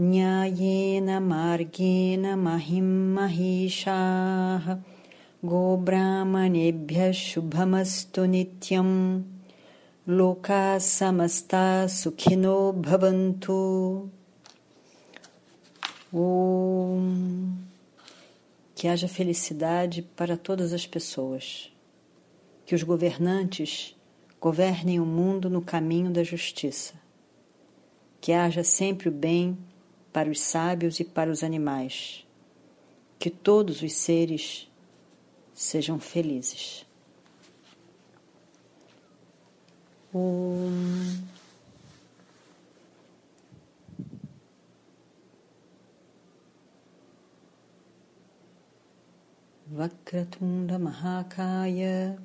न्यायेन मार्गेण महिं महिषाः गोब्राह्मणेभ्यः शुभमस्तु नित्यं लोकाः समस्ता सुखिनो भवन्तु Om. Que haja felicidade para todas as pessoas. Que os governantes governem o mundo no caminho da justiça. Que haja sempre o bem para os sábios e para os animais. Que todos os seres sejam felizes. Om. Vakratunda Mahakaya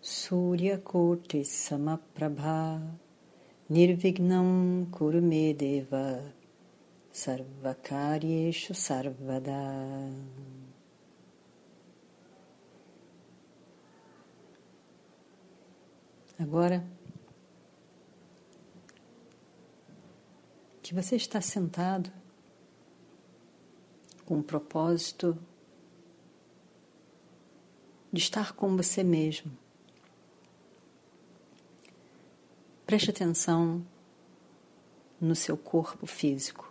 Surya Koti Samaprabha Nirvignam Kurumedeva Sarvakaryeshu Sarvada. Agora que você está sentado com o propósito de estar com você mesmo. Preste atenção no seu corpo físico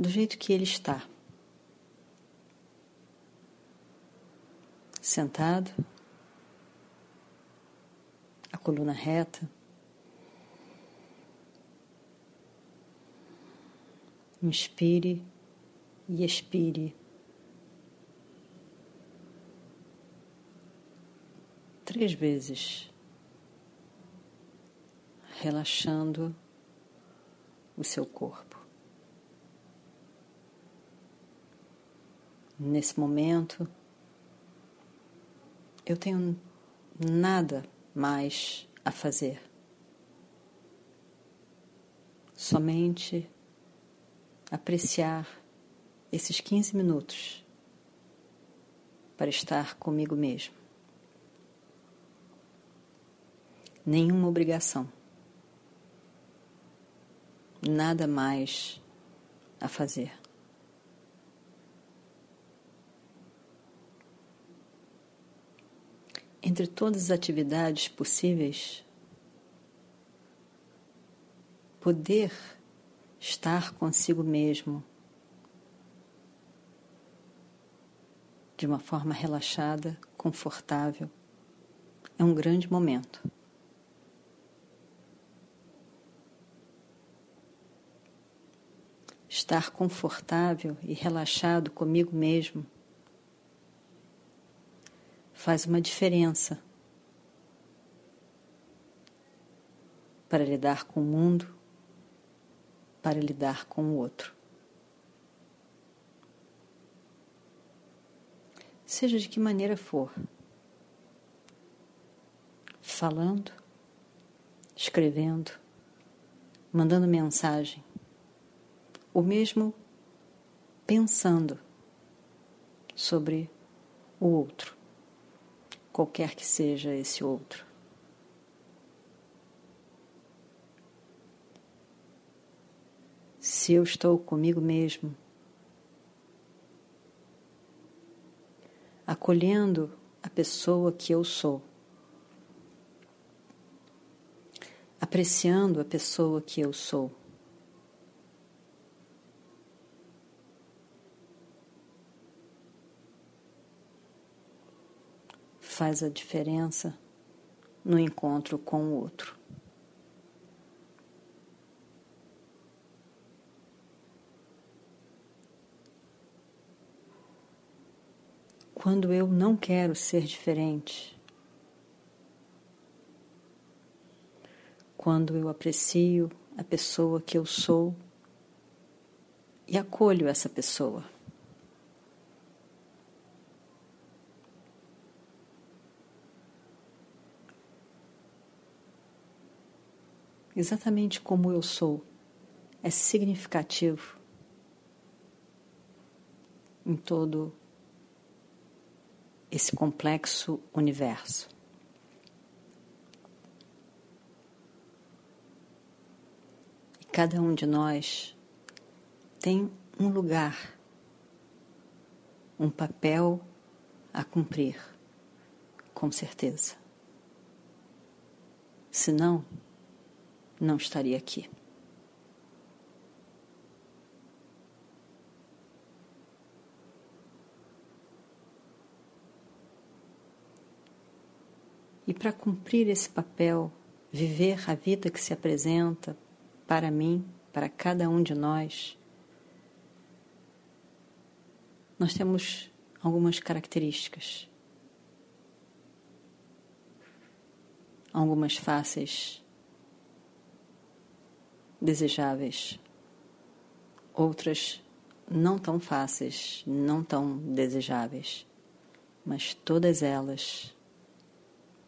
do jeito que ele está. Sentado, a coluna reta. Inspire e expire. Três vezes, relaxando o seu corpo. Nesse momento, eu tenho nada mais a fazer. Somente apreciar esses 15 minutos para estar comigo mesmo. Nenhuma obrigação. Nada mais a fazer. Entre todas as atividades possíveis, poder estar consigo mesmo de uma forma relaxada, confortável, é um grande momento. Estar confortável e relaxado comigo mesmo faz uma diferença para lidar com o mundo, para lidar com o outro. Seja de que maneira for, falando, escrevendo, mandando mensagem, ou mesmo pensando sobre o outro qualquer que seja esse outro. Se eu estou comigo mesmo, acolhendo a pessoa que eu sou, apreciando a pessoa que eu sou. Faz a diferença no encontro com o outro. Quando eu não quero ser diferente, quando eu aprecio a pessoa que eu sou e acolho essa pessoa. Exatamente como eu sou, é significativo em todo esse complexo universo. E cada um de nós tem um lugar, um papel a cumprir, com certeza. Senão, não estaria aqui. E para cumprir esse papel, viver a vida que se apresenta para mim, para cada um de nós, nós temos algumas características. Algumas faces desejáveis, outras não tão fáceis, não tão desejáveis, mas todas elas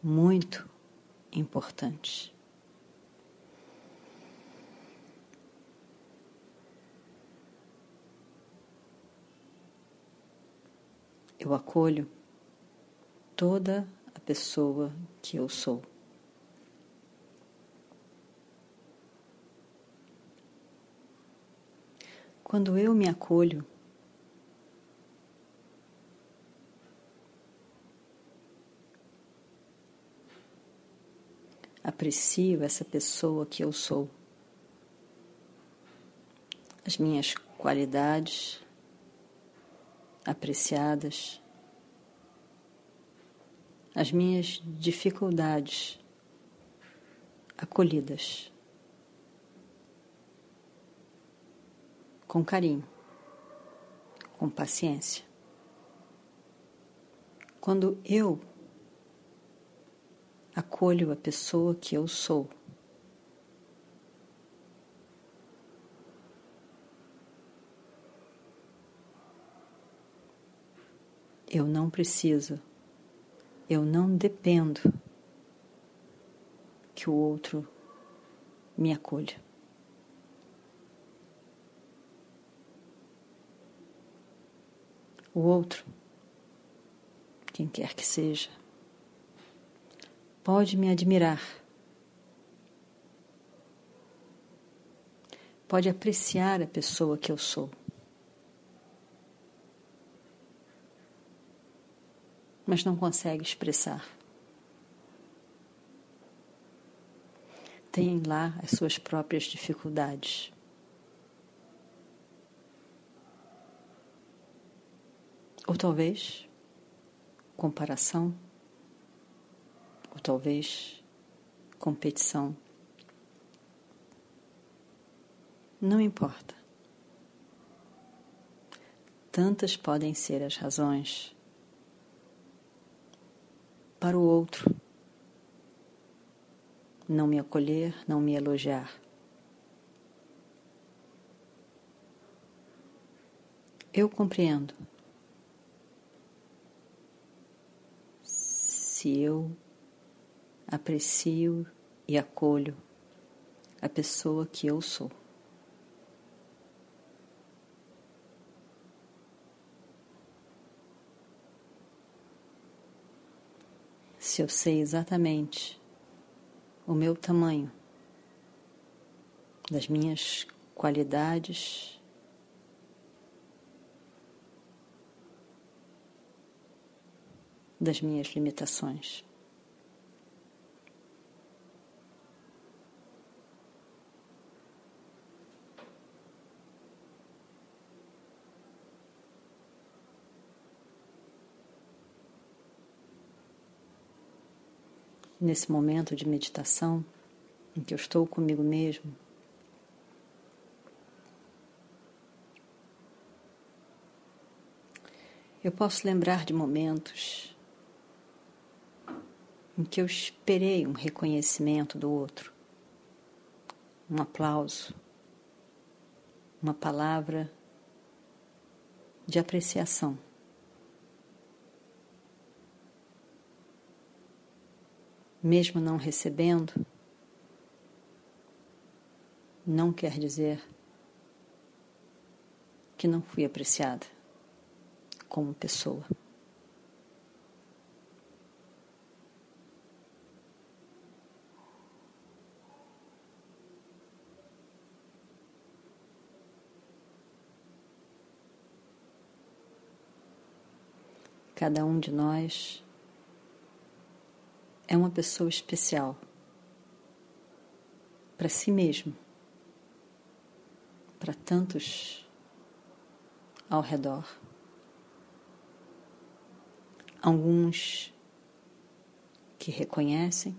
muito importantes. Eu acolho toda a pessoa que eu sou. Quando eu me acolho, aprecio essa pessoa que eu sou, as minhas qualidades apreciadas, as minhas dificuldades acolhidas, com carinho, com paciência. Quando eu acolho a pessoa que eu sou. Eu não preciso, eu não dependo que o outro me acolha. O outro, quem quer que seja, pode me admirar, pode apreciar a pessoa que eu sou. Mas não consegue expressar. Tem lá as suas próprias dificuldades. Ou talvez comparação ou talvez competição. Não importa. Tantas podem ser as razões para o outro não me acolher, não me elogiar. Eu compreendo. Se eu aprecio e acolho a pessoa que eu sou. Se eu sei exatamente o meu tamanho, das minhas qualidades, das minhas limitações. nesse momento de meditação em que eu estou comigo mesmo, eu posso lembrar de momentos em que eu esperei um reconhecimento do outro, um aplauso, uma palavra de apreciação. Mesmo não recebendo, não quer dizer que não fui apreciada como pessoa. Cada um de nós é uma pessoa especial para si mesmo, para tantos ao redor. Alguns que reconhecem,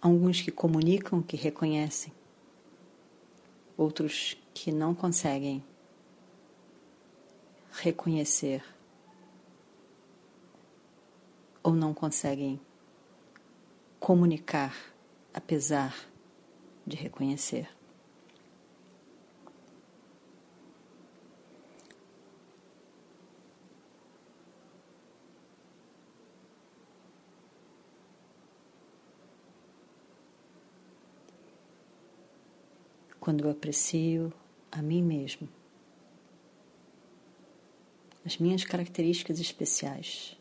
alguns que comunicam que reconhecem, outros que não conseguem reconhecer ou não conseguem comunicar apesar de reconhecer. Quando eu aprecio a mim mesmo, as minhas características especiais,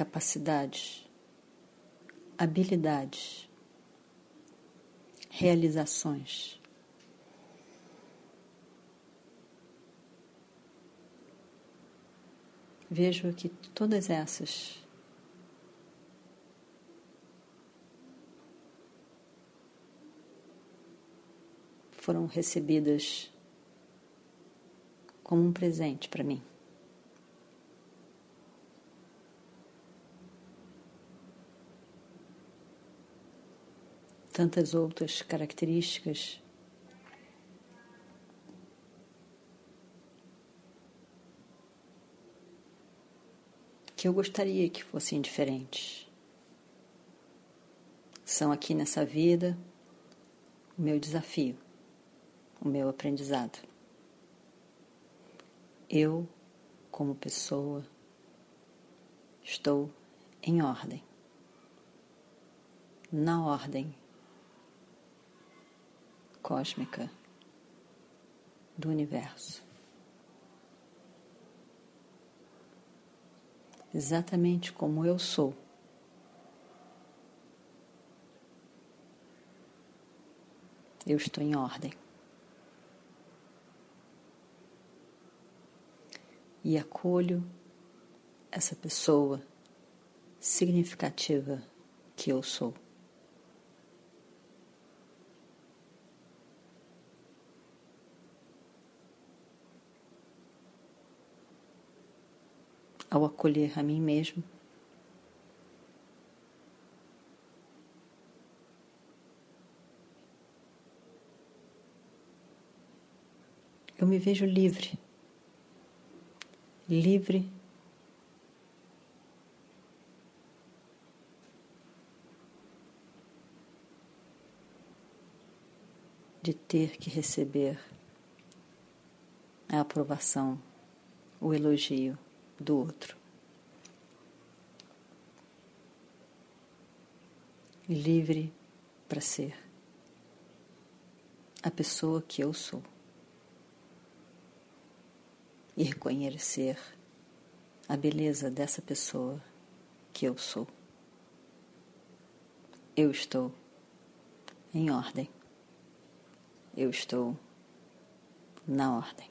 capacidades, habilidades, realizações. Vejo que todas essas foram recebidas como um presente para mim. Tantas outras características. Que eu gostaria que fossem diferentes. São aqui nessa vida o meu desafio, o meu aprendizado. Eu, como pessoa, estou em ordem. Na ordem cósmica do universo. Exatamente como eu sou. Eu estou em ordem. E acolho essa pessoa significativa que eu sou. Ao acolher a mim mesmo. Eu me vejo livre, livre. De ter que receber a aprovação, o elogio do outro. Livre para ser a pessoa que eu sou e reconhecer a beleza dessa pessoa que eu sou. Eu estou em ordem. Eu estou na ordem.